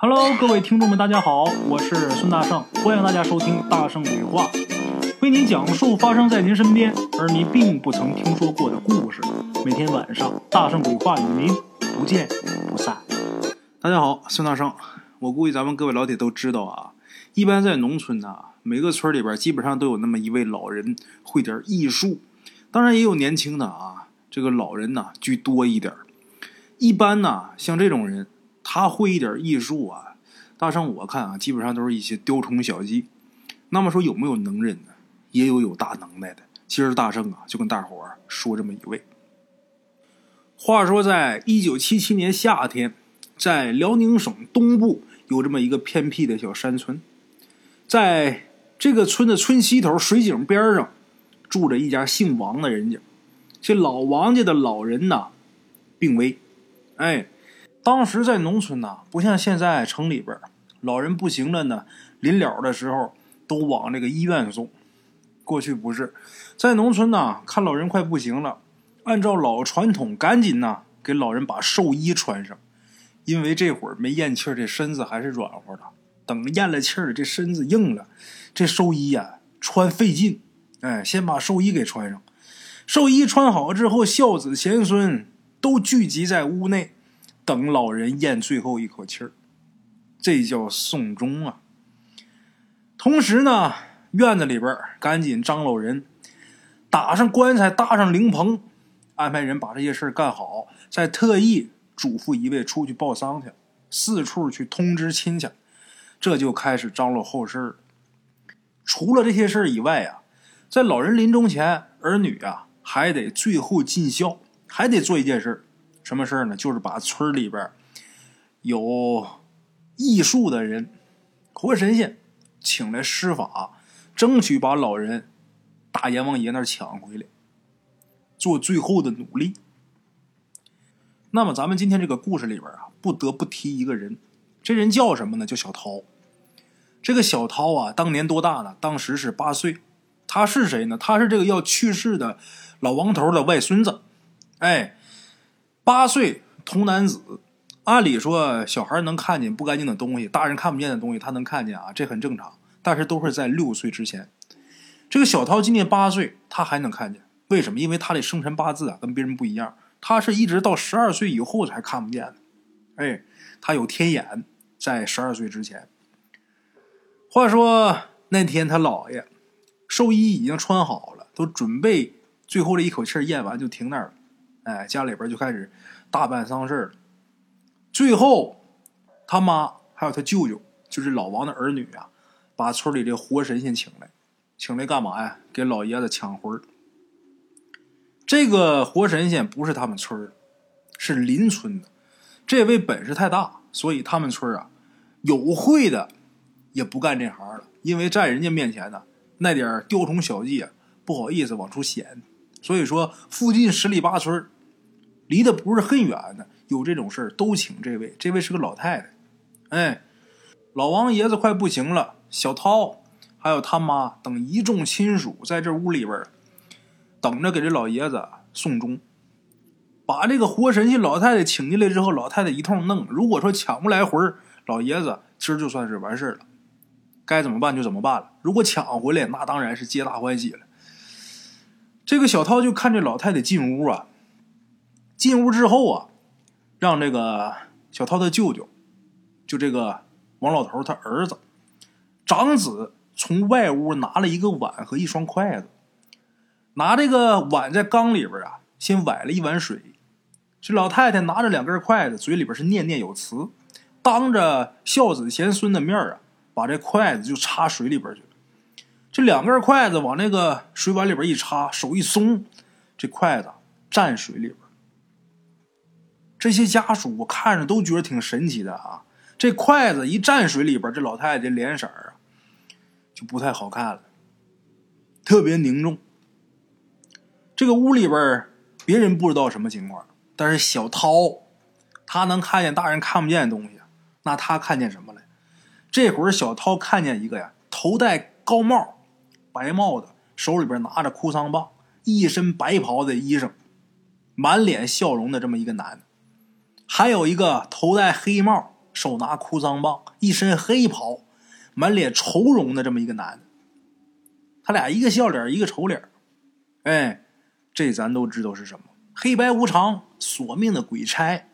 Hello，各位听众们，大家好，我是孙大圣，欢迎大家收听《大圣鬼话》，为您讲述发生在您身边而您并不曾听说过的故事。每天晚上，《大圣鬼话》与您不见不散。大家好，孙大圣。我估计咱们各位老铁都知道啊，一般在农村呐、每个村里边基本上都有那么一位老人会点艺术，当然也有年轻的啊，这个老人呐、居多一点儿一般呐，像这种人，他会一点艺术啊，大圣我看啊，基本上都是一些雕虫小技。那么说有没有能人呢？也有有大能耐的。今儿大圣啊，就跟大伙儿说这么一位。话说，在一九七七年夏天，在辽宁省东部有这么一个偏僻的小山村，在这个村的村西头水井边上，住着一家姓王的人家。这老王家的老人呐，病危。哎，当时在农村呐，不像现在城里边，老人不行了呢，临了的时候都往这个医院送。过去不是，在农村呐，看老人快不行了，按照老传统，赶紧呐给老人把寿衣穿上，因为这会儿没咽气儿，这身子还是软和的。等咽了气儿，这身子硬了，这寿衣呀、穿费劲。哎，先把寿衣给穿上。寿衣穿好之后，孝子贤孙都聚集在屋内，等老人咽最后一口气儿。这叫送终啊。同时呢，院子里边儿赶紧张罗人，打上棺材，搭上灵棚，安排人把这些事儿干好，再特意嘱咐一位出去报丧去，四处去通知亲戚，这就开始张罗后事儿。除了这些事儿以外啊，在老人临终前，儿女啊还得最后尽孝，还得做一件事儿，什么事儿呢？就是把村里边有艺术的人、活神仙请来施法，争取把老人大阎王爷那儿抢回来，做最后的努力。那么，咱们今天这个故事里边啊，不得不提一个人，这人叫什么呢？叫小涛。这个小涛啊，当年多大呢？当时是八岁。他是谁呢？他是这个要去世的老王头的外孙子。哎，八岁童男子。按理说，小孩能看见不干净的东西，大人看不见的东西，他能看见啊，这很正常。但是都是在六岁之前。这个小涛今年八岁，他还能看见，为什么？因为他的生辰八字啊，跟别人不一样。他是一直到十二岁以后才看不见的。哎，他有天眼，在十二岁之前。话说那天他姥爷寿衣已经穿好了，都准备最后这一口气咽完就停那儿了。哎，家里边就开始大办丧事了。最后，他妈还有他舅舅，就是老王的儿女啊，把村里这活神仙请来，请来干嘛呀？给老爷子抢魂。这个活神仙不是他们村，是邻村的。这位本事太大，所以他们村啊，有会的也不干这行了，因为在人家面前呢，那点雕虫小技啊，不好意思往出显。所以说，附近十里八村离得不是很远的，有这种事儿都请这位。这位是个老太太，哎，老王爷子快不行了，小涛还有他妈等一众亲属在这屋里边等着给这老爷子送终。把这个活神仙老太太请进来之后，老太太一通弄。如果说抢不来魂儿，老爷子今儿就算是完事儿了，该怎么办就怎么办了。如果抢回来，那当然是皆大欢喜了。这个小涛就看这老太太进屋啊，进屋之后啊，让这个小涛的舅舅，就这个王老头他儿子长子从外屋拿了一个碗和一双筷子，拿这个碗在缸里边啊，先崴了一碗水。这老太太拿着两根筷子，嘴里边是念念有词，当着孝子贤孙的面啊，把这筷子就插水里边去了。这两根筷子往那个水碗里边一插，手一松，这筷子蘸水里边。这些家属我看着都觉得挺神奇的啊！这筷子一蘸水里边，这老太太这脸色啊，就不太好看了，特别凝重。这个屋里边别人不知道什么情况，但是小涛他能看见大人看不见的东西，那他看见什么了？这会儿小涛看见一个呀，头戴高帽、白帽子，手里边拿着哭丧棒，一身白袍的衣裳，满脸笑容的这么一个男的，还有一个头戴黑帽、手拿哭丧棒，一身黑袍，满脸愁容的这么一个男的。他俩一个笑脸，一个丑脸。哎，这咱都知道是什么？黑白无常索命的鬼差。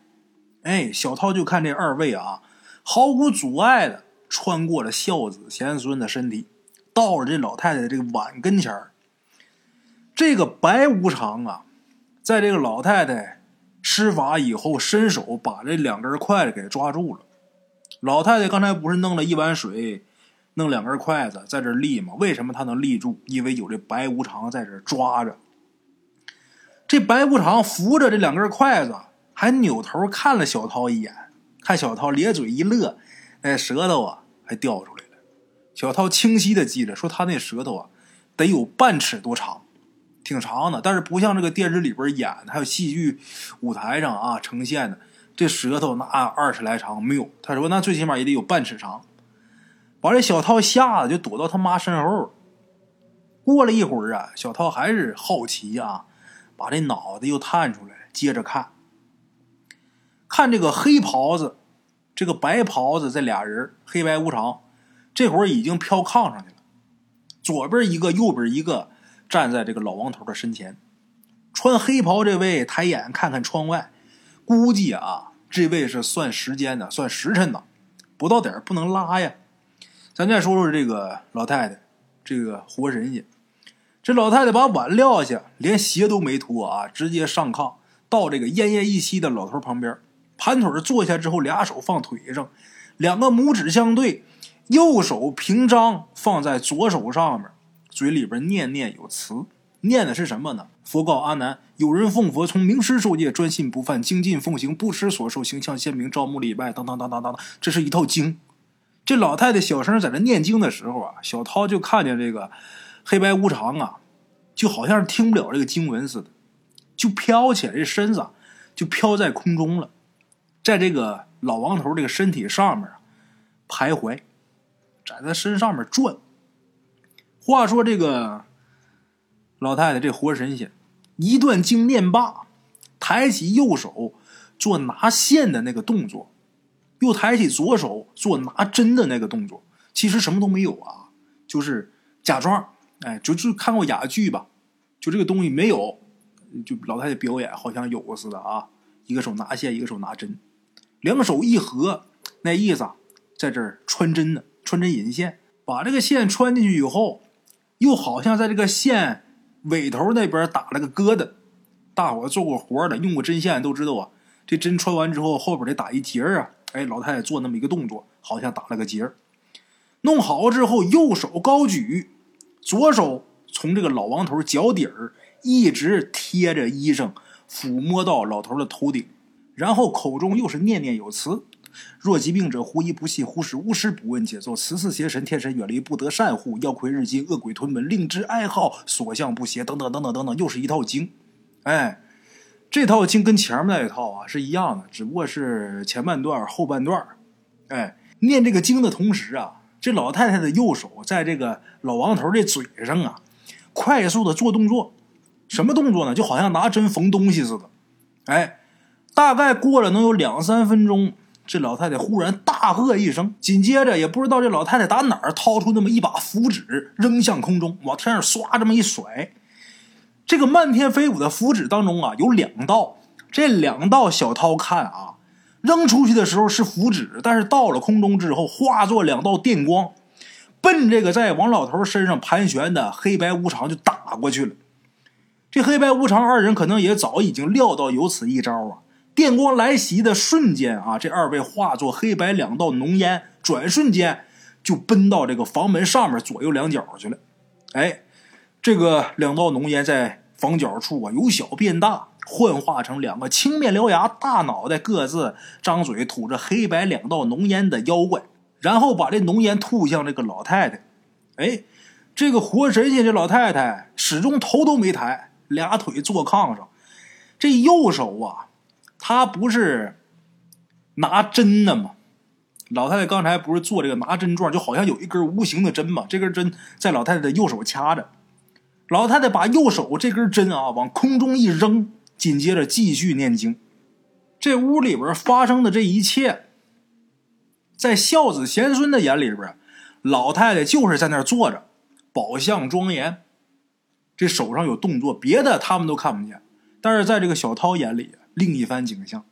哎，小涛就看这二位啊，毫无阻碍的穿过了孝子贤孙的身体，到了这老太太这个碗跟前儿。这个白无常啊，在这个老太太施法以后，伸手把这两根筷子给抓住了。老太太刚才不是弄了一碗水，弄两根筷子在这立吗？为什么她能立住？因为有这白无常在这抓着。这白无常扶着这两根筷子。还扭头看了小涛一眼，看小涛咧嘴一乐，那舌头啊还掉出来了。小涛清晰的记着，说他那舌头啊得有半尺多长，挺长的，但是不像这个电视里边演的，还有戏剧舞台上啊呈现的，这舌头那二十来长没有。他说那最起码也得有半尺长，把这小涛吓得就躲到他妈身后。过了一会儿啊，小涛还是好奇啊，把这脑袋又探出来，接着看。看这个黑袍子，这个白袍子，这俩人黑白无常，这会儿已经飘炕上去了。左边一个，右边一个，站在这个老王头的身前。穿黑袍这位抬眼看看窗外，估计啊，这位是算时间的，算时辰的，不到点不能拉呀。咱再说说这个老太太，这个活神仙。这老太太把碗撂下，连鞋都没脱啊，直接上炕，到这个奄奄一息的老头旁边。盘腿坐下之后，俩手放腿上，两个拇指相对，右手平张放在左手上面，嘴里边念念有词，念的是什么呢？佛告阿难：有人奉佛从名师受戒，专心不犯，精进奉行，不失所受，形象鲜明，朝暮礼拜，当当当当当当，这是一套经。这老太太小声在这念经的时候啊，小涛就看见这个黑白无常啊，就好像是听不了这个经文似的，就飘起来，这身子就飘在空中了。在这个老王头这个身体上面徘徊，在他身上面转。话说这个老太太这活神仙，一段经念罢，抬起右手做拿线的那个动作，又抬起左手做拿针的那个动作。其实什么都没有啊，就是假装。哎，就就看过哑剧吧，就这个东西没有，就老太太表演好像有似的啊。一个手拿线，一个手拿针。两手一合，那意思在这儿穿针呢，穿针引线，把这个线穿进去以后，又好像在这个线尾头那边打了个疙瘩。大伙做过活的，用过针线都知道啊，这针穿完之后，后边得打一结啊。哎，老太太做那么一个动作，好像打了个结。弄好之后，右手高举，左手从这个老王头脚底儿一直贴着衣裳，抚摸到老头的头顶。然后口中又是念念有词：“若疾病者，忽医不细，忽使巫师不问解奏。此次邪神天神远离，不得善护。妖魁日进，恶鬼吞门，令之哀号，所向不邪。等等等等等等，又是一套经。哎，这套经跟前面那一套啊是一样的，只不过是前半段后半段。哎，念这个经的同时啊，这老太太的右手在这个老王头这嘴上啊，快速的做动作。什么动作呢？就好像拿针缝东西似的。哎。大概过了能有两三分钟，这老太太忽然大喝一声，紧接着也不知道这老太太打哪儿掏出那么一把符纸，扔向空中，往天上唰这么一甩。这个漫天飞舞的符纸当中啊，有两道，这两道小涛看啊，扔出去的时候是符纸，但是到了空中之后化作两道电光，奔这个在王老头身上盘旋的黑白无常就打过去了。这黑白无常二人可能也早已经料到有此一招啊。电光来袭的瞬间啊，这二位化作黑白两道浓烟，转瞬间就奔到这个房门上面左右两角去了。哎，这个两道浓烟在房角处啊由小变大，幻化成两个青面獠牙、大脑袋、各自张嘴吐着黑白两道浓烟的妖怪，然后把这浓烟吐向这个老太太。哎，这个活神仙这老太太始终头都没抬，俩腿坐炕上，这右手啊。他不是拿针的吗？老太太刚才不是做这个拿针状，就好像有一根无形的针嘛。这根针在老太太的右手掐着，老太太把右手这根针啊往空中一扔，紧接着继续念经。这屋里边发生的这一切，在孝子贤孙的眼里边，老太太就是在那儿坐着，宝相庄严，这手上有动作，别的他们都看不见。但是在这个小涛眼里，另一番景象。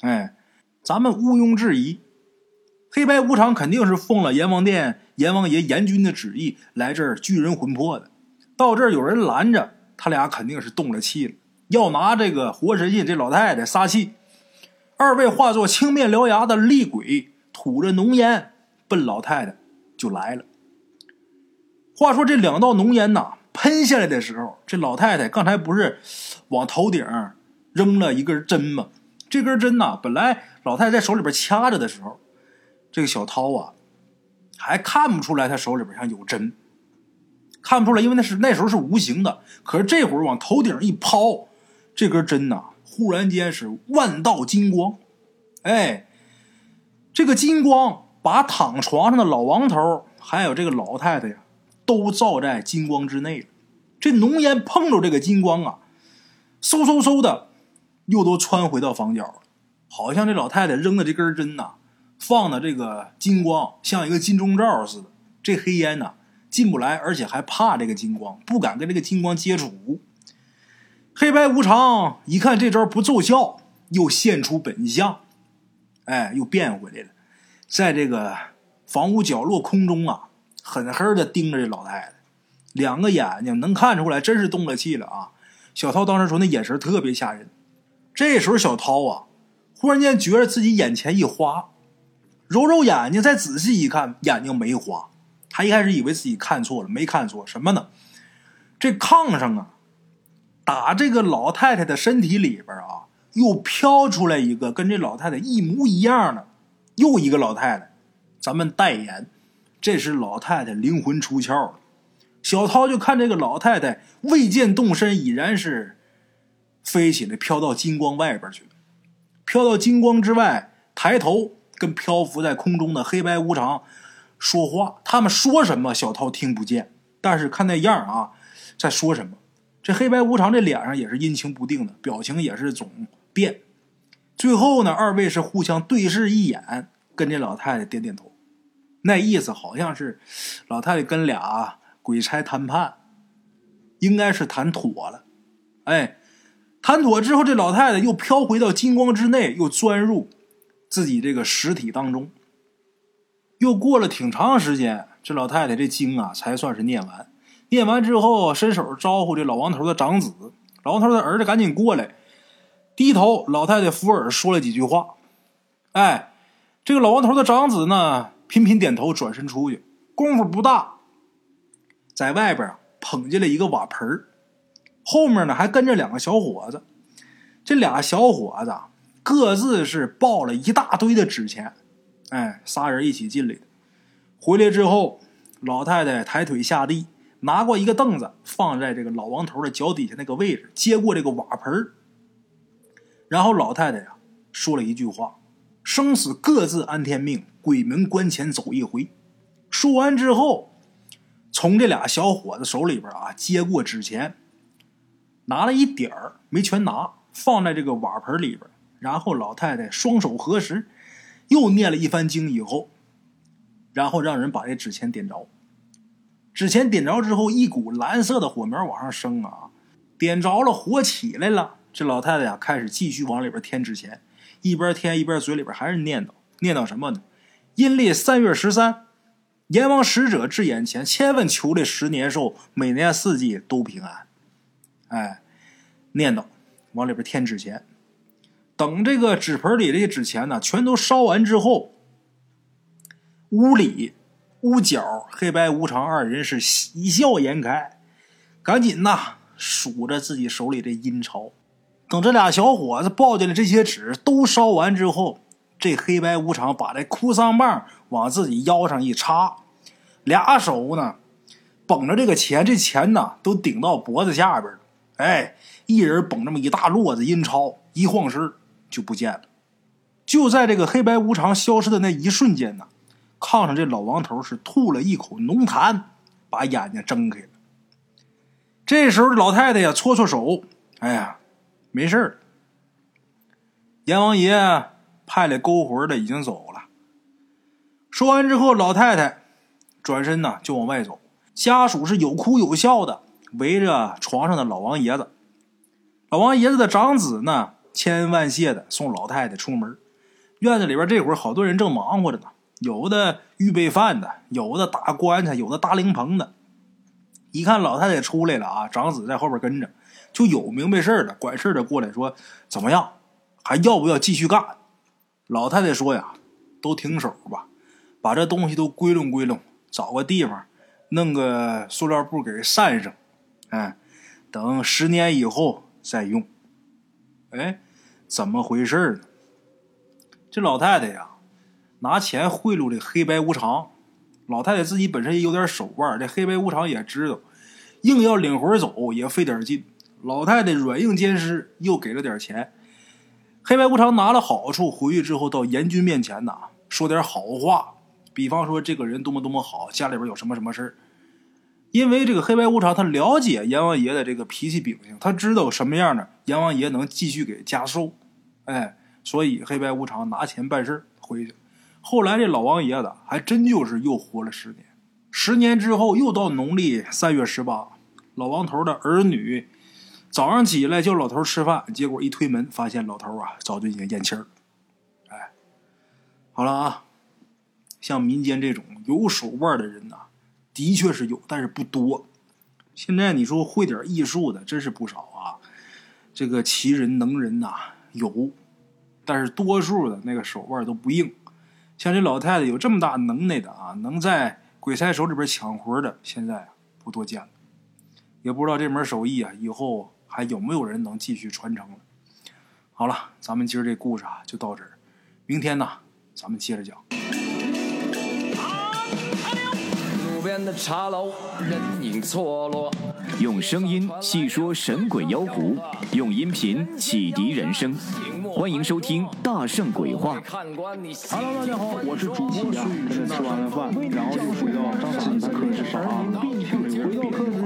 哎，咱们毋庸置疑，黑白无常肯定是奉了阎王殿阎王爷阎君的旨意来这儿聚人魂魄的。到这儿有人拦着，他俩肯定是动了气了，要拿这个活神仙这老太太撒气。二位化作青面獠牙的厉鬼，吐着浓烟奔老太太就来了。话说这两道浓烟呐，喷下来的时候，这老太太刚才不是往头顶扔了一根针吗？这根针呐，本来老太太在手里边掐着的时候，这个小涛啊，还看不出来她手里边上有针，看不出来，因为那是那时候是无形的。可是这会儿往头顶一抛，这根针呐。忽然间是万道金光，哎，这个金光把躺床上的老王头还有这个老太太呀，都照在金光之内了。这浓烟碰着这个金光啊，嗖嗖嗖的，又都穿回到房角了。好像这老太太扔的这根针呐，放的这个金光像一个金钟罩似的。这黑烟呐进不来，而且还怕这个金光，不敢跟这个金光接触。黑白无常一看这招不奏效，又现出本相，哎，又变回来了，在这个房屋角落空中啊，狠狠的盯着这老太太，两个眼睛能看出来，真是动了气了啊！小涛当时说那眼神特别吓人。这时候小涛啊，忽然间觉得自己眼前一花，揉揉眼睛，再仔细一看，眼睛没花。他一开始以为自己看错了，没看错什么呢？这炕上啊。打这个老太太的身体里边啊，又飘出来一个跟这老太太一模一样的，又一个老太太。咱们代言，这是老太太灵魂出窍了。小涛就看这个老太太未见动身，已然是飞起来，飘到金光外边去了。飘到金光之外，抬头跟漂浮在空中的黑白无常说话。他们说什么，小涛听不见，但是看那样啊，在说什么。这黑白无常这脸上也是阴晴不定的，表情也是总变。最后呢，二位是互相对视一眼，跟这老太太点点头，那意思好像是老太太跟俩鬼差谈判，应该是谈妥了。哎，谈妥之后，这老太太又飘回到金光之内，又钻入自己这个实体当中。又过了挺长时间，这老太太这经啊才算是念完。念完之后，伸手招呼这老王头的长子，老王头的儿子赶紧过来，低头，老太太扶耳说了几句话。哎，这个老王头的长子呢，频频点头，转身出去。功夫不大，在外边捧进来一个瓦盆后面呢还跟着两个小伙子。这俩小伙子各自是抱了一大堆的纸钱，哎，仨人一起进来的。回来之后，老太太抬腿下地。拿过一个凳子，放在这个老王头的脚底下那个位置，接过这个瓦盆然后老太太呀说了一句话：“生死各自安天命，鬼门关前走一回。”说完之后，从这俩小伙子手里边啊接过纸钱，拿了一点儿，没全拿，放在这个瓦盆里边。然后老太太双手合十，又念了一番经以后，然后让人把这纸钱点着。纸钱点着之后，一股蓝色的火苗往上升啊！点着了，火起来了。这老太太呀，开始继续往里边添纸钱，一边添一边嘴里边还是念叨，念叨什么呢？阴历三月十三，阎王使者至眼前，千万求这十年寿，每年四季都平安。哎，念叨，往里边添纸钱。等这个纸盆里这些纸钱呢，全都烧完之后，屋里。屋角黑白无常二人是喜笑颜开，赶紧呐数着自己手里的阴钞。等这俩小伙子抱进来这些纸都烧完之后，这黑白无常把这哭丧棒往自己腰上一插，俩手呢绷着这个钱，这钱呢都顶到脖子下边了。哎，一人绷这么一大摞子阴钞，一晃身就不见了。就在这个黑白无常消失的那一瞬间呢。炕上这老王头是吐了一口浓痰，把眼睛睁开了。这时候老太太呀搓搓手，哎呀，没事儿。阎王爷派来勾魂的已经走了。说完之后，老太太转身呢就往外走，家属是有哭有笑的围着床上的老王爷子。老王爷子的长子呢，千恩万谢的送老太太出门。院子里边这会儿好多人正忙活着呢，有的预备饭的，有的打棺材，有的搭灵棚的。一看老太太出来了啊，长子在后边跟着，就有明白事儿的，管事儿的过来说：“怎么样，还要不要继续干？”老太太说：“呀，都停手吧，把这东西都归拢归拢，找个地方，弄个塑料布给扇上，哎，等十年以后再用。”哎，怎么回事呢？这老太太呀，拿钱贿赂这黑白无常。老太太自己本身也有点手腕，这黑白无常也知道，硬要领魂走也费点劲。老太太软硬兼施，又给了点钱。黑白无常拿了好处回去之后，到阎君面前呐，说点好话，比方说这个人多么多么好，家里边有什么什么事因为这个黑白无常他了解阎王爷的这个脾气秉性，他知道什么样的阎王爷能继续给加寿，哎，所以黑白无常拿钱办事回去。后来这老王爷子还真就是又活了十年，十年之后又到农历三月十八，老王头的儿女早上起来叫老头吃饭，结果一推门发现老头啊早就已经咽气儿。哎，好了啊，像民间这种有手腕的人呐，的确是有，但是不多。现在你说会点艺术的真是不少啊，这个奇人能人呐有，但是多数的那个手腕都不硬。像这老太太有这么大能耐的啊，能在鬼差手里边抢活的，现在不多见了。也不知道这门手艺啊，以后还有没有人能继续传承了。好了，咱们今儿这故事啊就到这儿，明天呢咱们接着讲。路边的茶楼，人影错落。用声音细说神鬼妖狐，用音频启迪人生。欢迎收听《大圣鬼话》。Hello，大家好，我是主播孙宇，吃完了饭，然后就回到自己的课室上啊，并且回到课室有。